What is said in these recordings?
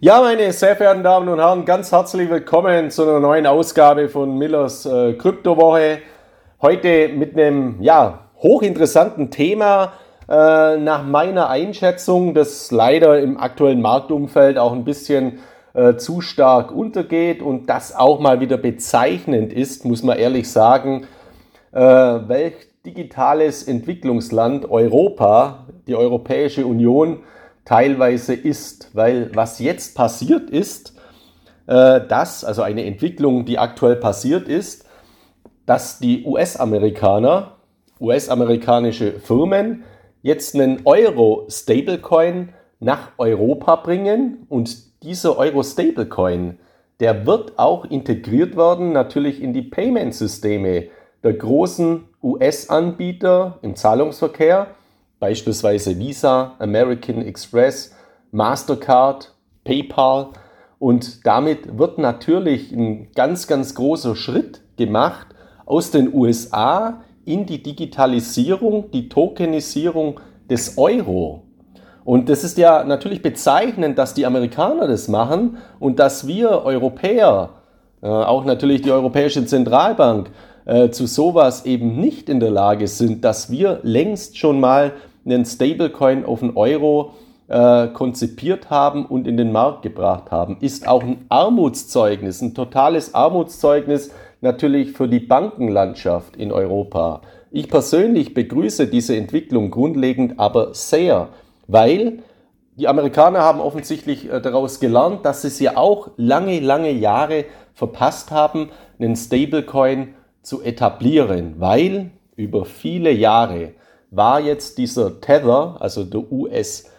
Ja, meine sehr verehrten Damen und Herren, ganz herzlich willkommen zu einer neuen Ausgabe von Millers äh, Kryptowoche. Heute mit einem ja, hochinteressanten Thema äh, nach meiner Einschätzung, das leider im aktuellen Marktumfeld auch ein bisschen äh, zu stark untergeht und das auch mal wieder bezeichnend ist, muss man ehrlich sagen, äh, welch digitales Entwicklungsland Europa, die Europäische Union, teilweise ist. Weil was jetzt passiert ist, äh, dass, also eine Entwicklung, die aktuell passiert ist, dass die US-Amerikaner, US-amerikanische Firmen jetzt einen Euro-Stablecoin nach Europa bringen und dieser Euro-Stablecoin, der wird auch integriert werden natürlich in die Payment-Systeme der großen US-Anbieter im Zahlungsverkehr beispielsweise Visa, American Express, Mastercard, PayPal. Und damit wird natürlich ein ganz, ganz großer Schritt gemacht aus den USA in die Digitalisierung, die Tokenisierung des Euro. Und das ist ja natürlich bezeichnend, dass die Amerikaner das machen und dass wir Europäer, äh, auch natürlich die Europäische Zentralbank, äh, zu sowas eben nicht in der Lage sind, dass wir längst schon mal einen Stablecoin auf einen Euro äh, konzipiert haben und in den Markt gebracht haben, ist auch ein Armutszeugnis, ein totales Armutszeugnis natürlich für die Bankenlandschaft in Europa. Ich persönlich begrüße diese Entwicklung grundlegend aber sehr, weil die Amerikaner haben offensichtlich äh, daraus gelernt, dass sie es ja auch lange, lange Jahre verpasst haben, einen Stablecoin zu etablieren, weil über viele Jahre war jetzt dieser Tether, also der UST,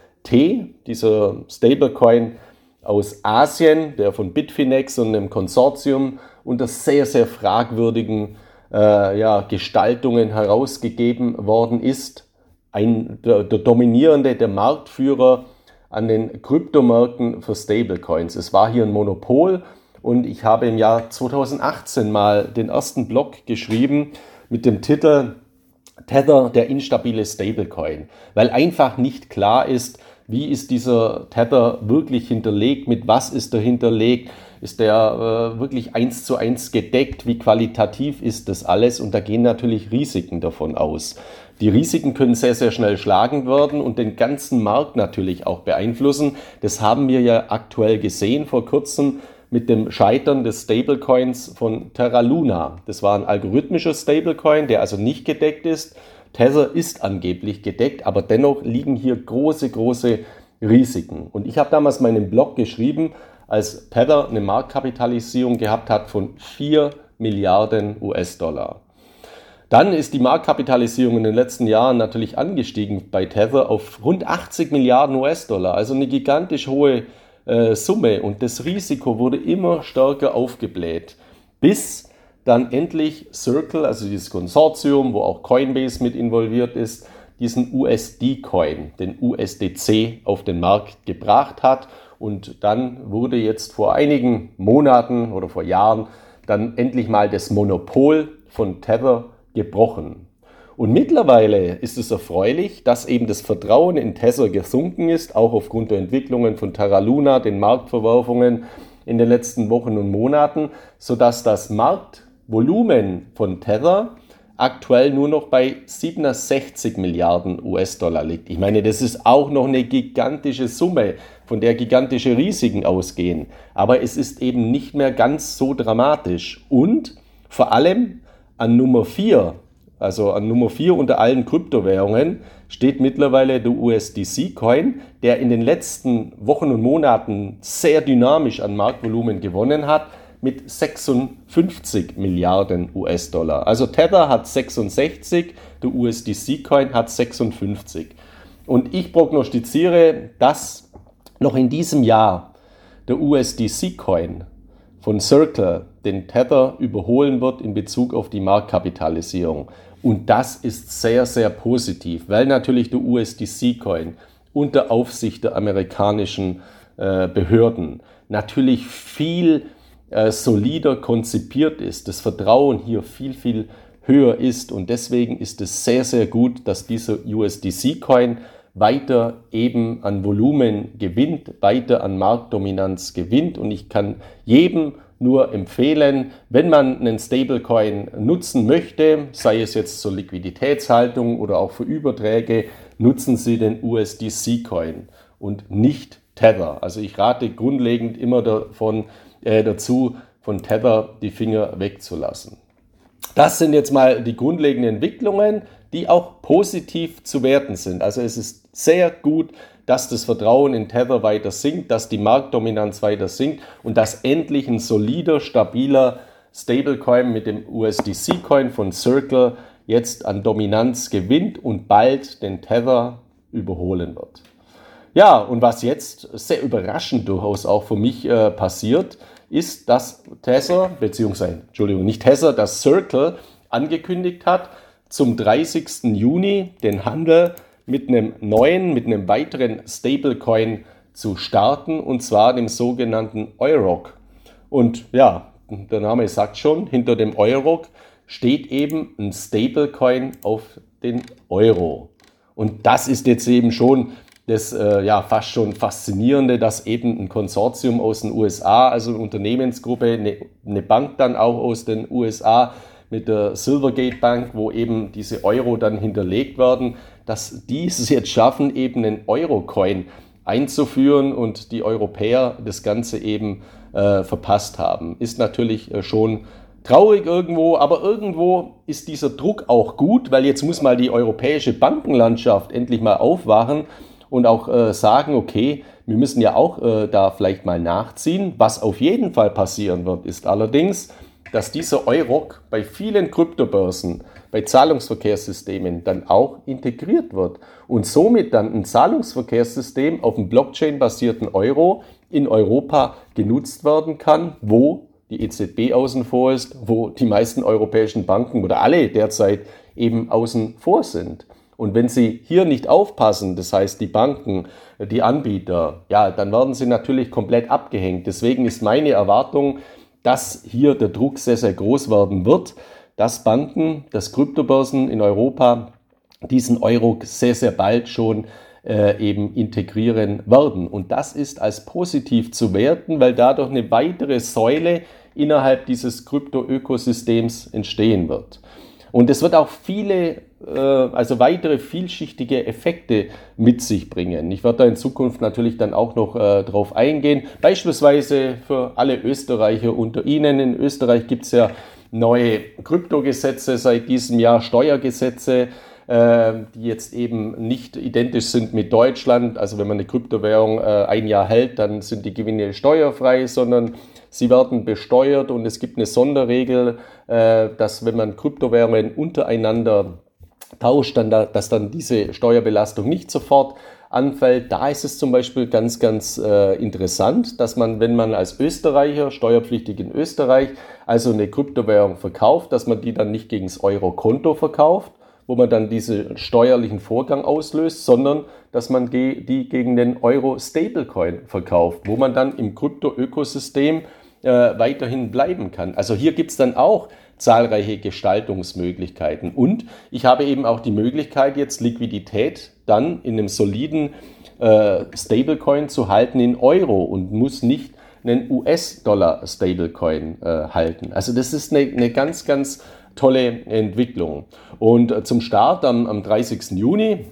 dieser Stablecoin aus Asien, der von Bitfinex und einem Konsortium unter sehr, sehr fragwürdigen äh, ja, Gestaltungen herausgegeben worden ist. Ein, der, der dominierende, der Marktführer an den Kryptomärkten für Stablecoins. Es war hier ein Monopol und ich habe im Jahr 2018 mal den ersten Blog geschrieben mit dem Titel Tether der instabile Stablecoin, weil einfach nicht klar ist, wie ist dieser Tether wirklich hinterlegt, mit was ist er hinterlegt, ist der äh, wirklich eins zu eins gedeckt, wie qualitativ ist das alles und da gehen natürlich Risiken davon aus. Die Risiken können sehr, sehr schnell schlagend werden und den ganzen Markt natürlich auch beeinflussen. Das haben wir ja aktuell gesehen vor kurzem mit dem Scheitern des Stablecoins von Terra Luna. Das war ein algorithmischer Stablecoin, der also nicht gedeckt ist. Tether ist angeblich gedeckt, aber dennoch liegen hier große, große Risiken. Und ich habe damals meinen Blog geschrieben, als Tether eine Marktkapitalisierung gehabt hat von 4 Milliarden US-Dollar. Dann ist die Marktkapitalisierung in den letzten Jahren natürlich angestiegen bei Tether auf rund 80 Milliarden US-Dollar, also eine gigantisch hohe äh, Summe und das Risiko wurde immer stärker aufgebläht, bis dann endlich Circle, also dieses Konsortium, wo auch Coinbase mit involviert ist, diesen USD-Coin, den USDC, auf den Markt gebracht hat. Und dann wurde jetzt vor einigen Monaten oder vor Jahren dann endlich mal das Monopol von Tether gebrochen. Und mittlerweile ist es erfreulich, dass eben das Vertrauen in Tether gesunken ist, auch aufgrund der Entwicklungen von Terra Luna, den Marktverwerfungen in den letzten Wochen und Monaten, sodass das Marktvolumen von Tether aktuell nur noch bei 67 Milliarden US-Dollar liegt. Ich meine, das ist auch noch eine gigantische Summe, von der gigantische Risiken ausgehen. Aber es ist eben nicht mehr ganz so dramatisch. Und vor allem an Nummer 4 also an Nummer 4 unter allen Kryptowährungen, steht mittlerweile der USDC-Coin, der in den letzten Wochen und Monaten sehr dynamisch an Marktvolumen gewonnen hat mit 56 Milliarden US-Dollar. Also Tether hat 66, der USDC-Coin hat 56. Und ich prognostiziere, dass noch in diesem Jahr der USDC-Coin von Circle den Tether überholen wird in Bezug auf die Marktkapitalisierung. Und das ist sehr, sehr positiv, weil natürlich der USDC-Coin unter Aufsicht der amerikanischen äh, Behörden natürlich viel äh, solider konzipiert ist, das Vertrauen hier viel, viel höher ist und deswegen ist es sehr, sehr gut, dass dieser USDC-Coin weiter eben an Volumen gewinnt, weiter an Marktdominanz gewinnt. Und ich kann jedem nur empfehlen, wenn man einen Stablecoin nutzen möchte, sei es jetzt zur Liquiditätshaltung oder auch für Überträge, nutzen Sie den USDC-Coin und nicht Tether. Also ich rate grundlegend immer davon, äh, dazu, von Tether die Finger wegzulassen. Das sind jetzt mal die grundlegenden Entwicklungen, die auch positiv zu werten sind. Also es ist sehr gut, dass das Vertrauen in Tether weiter sinkt, dass die Marktdominanz weiter sinkt und dass endlich ein solider, stabiler Stablecoin mit dem USDC-Coin von Circle jetzt an Dominanz gewinnt und bald den Tether überholen wird. Ja, und was jetzt sehr überraschend durchaus auch für mich äh, passiert, ist, dass Tether, beziehungsweise, Entschuldigung, nicht Tether, dass Circle angekündigt hat, zum 30. Juni den Handel mit einem neuen, mit einem weiteren Stablecoin zu starten, und zwar dem sogenannten Euroc. Und ja, der Name sagt schon, hinter dem Euroc steht eben ein Stablecoin auf den Euro. Und das ist jetzt eben schon das äh, ja fast schon faszinierende, dass eben ein Konsortium aus den USA, also eine Unternehmensgruppe, eine, eine Bank dann auch aus den USA mit der Silvergate Bank, wo eben diese Euro dann hinterlegt werden, dass die es jetzt schaffen, eben einen Euro-Coin einzuführen und die Europäer das Ganze eben äh, verpasst haben. Ist natürlich äh, schon traurig irgendwo, aber irgendwo ist dieser Druck auch gut, weil jetzt muss mal die europäische Bankenlandschaft endlich mal aufwachen und auch äh, sagen, okay, wir müssen ja auch äh, da vielleicht mal nachziehen. Was auf jeden Fall passieren wird, ist allerdings, dass dieser Euroc bei vielen Kryptobörsen, bei Zahlungsverkehrssystemen dann auch integriert wird und somit dann ein Zahlungsverkehrssystem auf dem Blockchain-basierten Euro in Europa genutzt werden kann, wo die EZB außen vor ist, wo die meisten europäischen Banken oder alle derzeit eben außen vor sind. Und wenn Sie hier nicht aufpassen, das heißt die Banken, die Anbieter, ja, dann werden Sie natürlich komplett abgehängt. Deswegen ist meine Erwartung, dass hier der Druck sehr, sehr groß werden wird, dass Banken, dass Kryptobörsen in Europa diesen Euro sehr, sehr bald schon äh, eben integrieren werden. Und das ist als positiv zu werten, weil dadurch eine weitere Säule innerhalb dieses Krypto-Ökosystems entstehen wird. Und es wird auch viele, äh, also weitere vielschichtige Effekte mit sich bringen. Ich werde da in Zukunft natürlich dann auch noch äh, drauf eingehen. Beispielsweise für alle Österreicher unter Ihnen. In Österreich gibt es ja neue Kryptogesetze seit diesem Jahr, Steuergesetze die jetzt eben nicht identisch sind mit Deutschland. Also wenn man eine Kryptowährung äh, ein Jahr hält, dann sind die Gewinne steuerfrei, sondern Sie werden besteuert und es gibt eine Sonderregel, äh, dass wenn man Kryptowährungen untereinander tauscht, dann da, dass dann diese Steuerbelastung nicht sofort anfällt. Da ist es zum Beispiel ganz, ganz äh, interessant, dass man, wenn man als Österreicher, steuerpflichtig in Österreich, also eine Kryptowährung verkauft, dass man die dann nicht gegen das Euro-Konto verkauft, wo man dann diesen steuerlichen Vorgang auslöst, sondern dass man die gegen den Euro-Stablecoin verkauft, wo man dann im Krypto-Ökosystem äh, weiterhin bleiben kann. Also hier gibt es dann auch zahlreiche Gestaltungsmöglichkeiten. Und ich habe eben auch die Möglichkeit, jetzt Liquidität dann in einem soliden äh, Stablecoin zu halten in Euro und muss nicht einen US-Dollar-Stablecoin äh, halten. Also das ist eine, eine ganz, ganz tolle Entwicklung. Und äh, zum Start am, am 30. Juni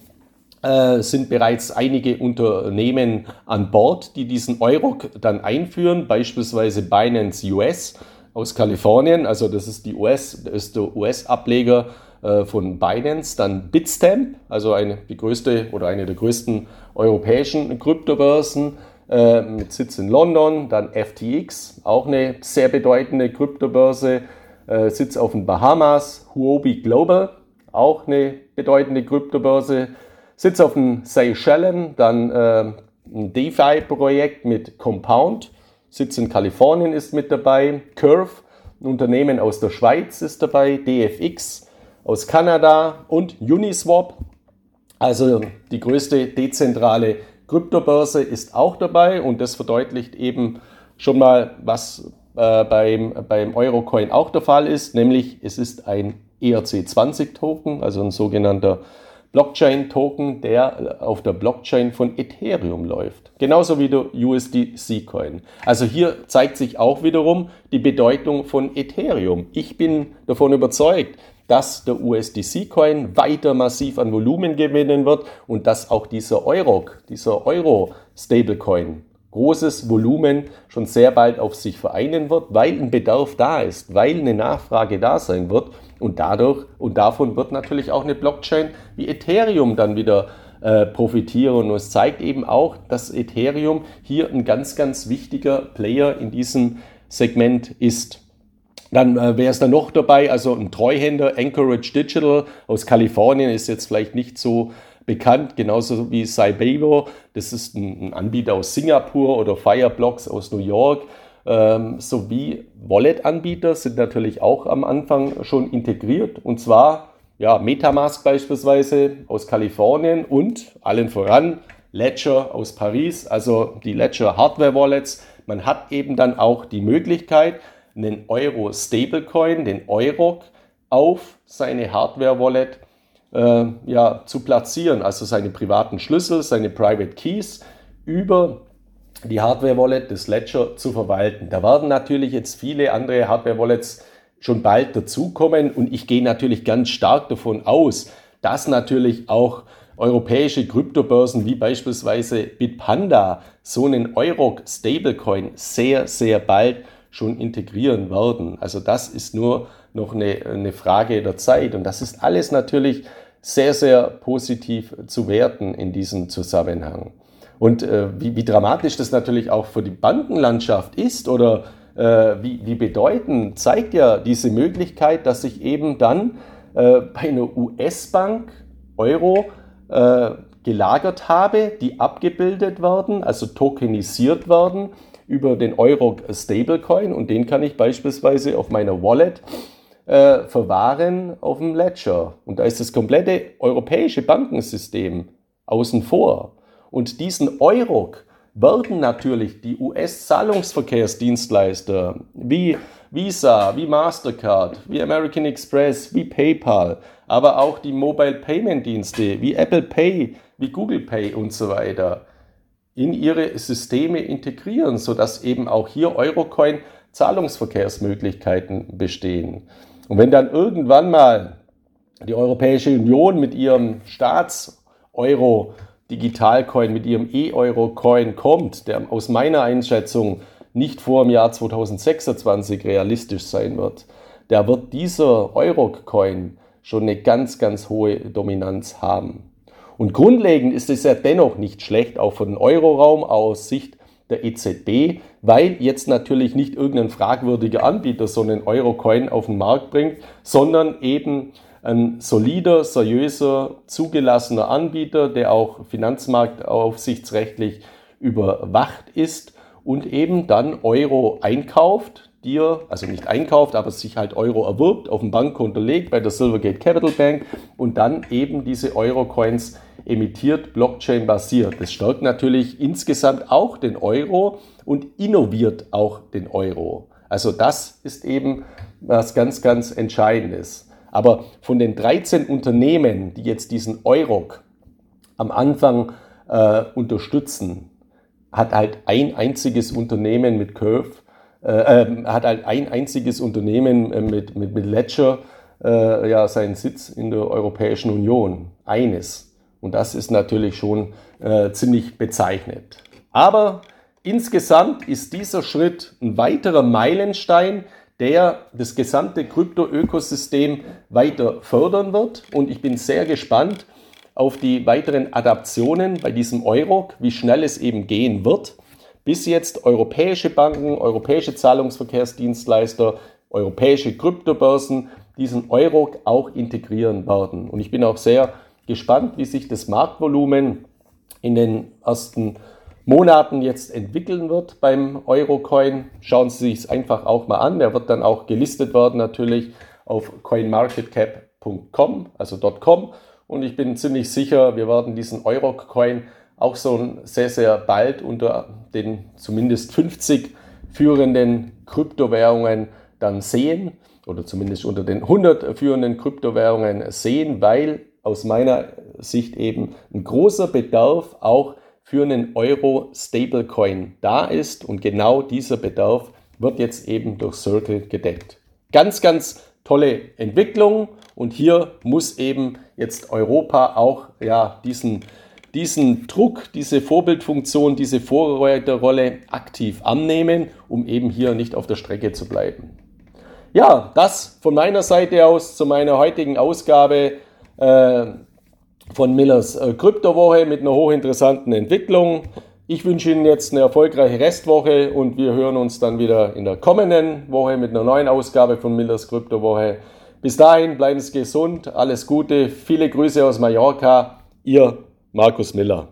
äh, sind bereits einige Unternehmen an Bord, die diesen Euro dann einführen, beispielsweise Binance US aus Kalifornien, also das ist, die US, das ist der US-Ableger äh, von Binance, dann Bitstamp, also eine, die größte oder eine der größten europäischen Kryptobörsen mit Sitz in London, dann FTX, auch eine sehr bedeutende Kryptobörse, äh, Sitz auf den Bahamas, Huobi Global, auch eine bedeutende Kryptobörse, Sitz auf den Seychellen, dann äh, ein DeFi-Projekt mit Compound, Sitz in Kalifornien ist mit dabei, Curve, ein Unternehmen aus der Schweiz ist dabei, DFX aus Kanada und Uniswap, also die größte dezentrale Kryptobörse ist auch dabei und das verdeutlicht eben schon mal, was äh, beim, beim Eurocoin auch der Fall ist, nämlich es ist ein ERC20-Token, also ein sogenannter Blockchain-Token, der auf der Blockchain von Ethereum läuft. Genauso wie der USDC-Coin. Also hier zeigt sich auch wiederum die Bedeutung von Ethereum. Ich bin davon überzeugt, dass der USDC-Coin weiter massiv an Volumen gewinnen wird und dass auch dieser Euro, dieser Euro-Stablecoin großes Volumen schon sehr bald auf sich vereinen wird, weil ein Bedarf da ist, weil eine Nachfrage da sein wird und dadurch und davon wird natürlich auch eine Blockchain wie Ethereum dann wieder äh, profitieren. Und es zeigt eben auch, dass Ethereum hier ein ganz, ganz wichtiger Player in diesem Segment ist. Dann äh, wäre es dann noch dabei, also ein Treuhänder, Anchorage Digital aus Kalifornien, ist jetzt vielleicht nicht so bekannt, genauso wie Cybevo. Das ist ein, ein Anbieter aus Singapur oder Fireblocks aus New York. Ähm, sowie Wallet-Anbieter sind natürlich auch am Anfang schon integriert. Und zwar ja, Metamask beispielsweise aus Kalifornien und allen voran Ledger aus Paris, also die Ledger Hardware Wallets. Man hat eben dann auch die Möglichkeit, einen Euro Stablecoin, den Euroc, auf seine Hardware Wallet äh, ja, zu platzieren, also seine privaten Schlüssel, seine Private Keys über die Hardware-Wallet des Ledger zu verwalten. Da werden natürlich jetzt viele andere Hardware-Wallets schon bald dazukommen und ich gehe natürlich ganz stark davon aus, dass natürlich auch europäische Kryptobörsen wie beispielsweise Bitpanda so einen Euro Stablecoin sehr, sehr bald schon integrieren werden. Also das ist nur noch eine, eine Frage der Zeit und das ist alles natürlich sehr, sehr positiv zu werten in diesem Zusammenhang. Und äh, wie, wie, dramatisch das natürlich auch für die Bankenlandschaft ist oder äh, wie, wie, bedeutend, zeigt ja diese Möglichkeit, dass ich eben dann äh, bei einer US-Bank Euro äh, gelagert habe, die abgebildet werden, also tokenisiert werden über den Euro Stablecoin und den kann ich beispielsweise auf meiner Wallet äh, verwahren auf dem Ledger. Und da ist das komplette europäische Bankensystem außen vor. Und diesen Euroc werden natürlich die US-Zahlungsverkehrsdienstleister wie Visa, wie Mastercard, wie American Express, wie PayPal, aber auch die Mobile Payment Dienste wie Apple Pay, wie Google Pay und so weiter in ihre Systeme integrieren, sodass eben auch hier Eurocoin Zahlungsverkehrsmöglichkeiten bestehen. Und wenn dann irgendwann mal die Europäische Union mit ihrem Staats-Euro Digitalcoin, mit ihrem E-Euro-Coin kommt, der aus meiner Einschätzung nicht vor dem Jahr 2026 realistisch sein wird, der wird dieser Euro-Coin schon eine ganz, ganz hohe Dominanz haben. Und grundlegend ist es ja dennoch nicht schlecht, auch für den Euroraum aus Sicht der EZB, weil jetzt natürlich nicht irgendein fragwürdiger Anbieter so einen Euro-Coin auf den Markt bringt, sondern eben ein solider, seriöser, zugelassener Anbieter, der auch finanzmarktaufsichtsrechtlich überwacht ist und eben dann Euro einkauft, dir, also nicht einkauft, aber sich halt Euro erwirbt, auf dem Bankkonto legt bei der Silvergate Capital Bank und dann eben diese Euro-Coins emittiert, Blockchain-basiert. Das stärkt natürlich insgesamt auch den Euro und innoviert auch den Euro. Also das ist eben was ganz, ganz Entscheidendes. Aber von den 13 Unternehmen, die jetzt diesen Euroc am Anfang äh, unterstützen, hat halt ein einziges Unternehmen mit Curve, äh, äh, hat halt ein einziges Unternehmen äh, mit, mit, mit Ledger äh, ja, seinen Sitz in der Europäischen Union. Eines. Und das ist natürlich schon äh, ziemlich bezeichnet. Aber insgesamt ist dieser Schritt ein weiterer Meilenstein, der das gesamte Krypto-Ökosystem weiter fördern wird. Und ich bin sehr gespannt auf die weiteren Adaptionen bei diesem Euro, wie schnell es eben gehen wird, bis jetzt europäische Banken, europäische Zahlungsverkehrsdienstleister, europäische Kryptobörsen diesen Euro auch integrieren werden. Und ich bin auch sehr gespannt, wie sich das Marktvolumen in den ersten Monaten jetzt entwickeln wird beim Eurocoin. Schauen Sie sich es einfach auch mal an. Der wird dann auch gelistet werden natürlich auf coinmarketcap.com, also .com. Und ich bin ziemlich sicher, wir werden diesen Eurocoin auch so sehr, sehr bald unter den zumindest 50 führenden Kryptowährungen dann sehen oder zumindest unter den 100 führenden Kryptowährungen sehen, weil aus meiner Sicht eben ein großer Bedarf auch für einen Euro Stablecoin da ist und genau dieser Bedarf wird jetzt eben durch Circle gedeckt. Ganz, ganz tolle Entwicklung und hier muss eben jetzt Europa auch ja, diesen, diesen Druck, diese Vorbildfunktion, diese Vorreiterrolle aktiv annehmen, um eben hier nicht auf der Strecke zu bleiben. Ja, das von meiner Seite aus zu meiner heutigen Ausgabe äh, von Millers äh, Kryptowoche mit einer hochinteressanten Entwicklung. Ich wünsche Ihnen jetzt eine erfolgreiche Restwoche und wir hören uns dann wieder in der kommenden Woche mit einer neuen Ausgabe von Millers Kryptowoche. Bis dahin bleiben Sie gesund, alles Gute, viele Grüße aus Mallorca, Ihr Markus Miller.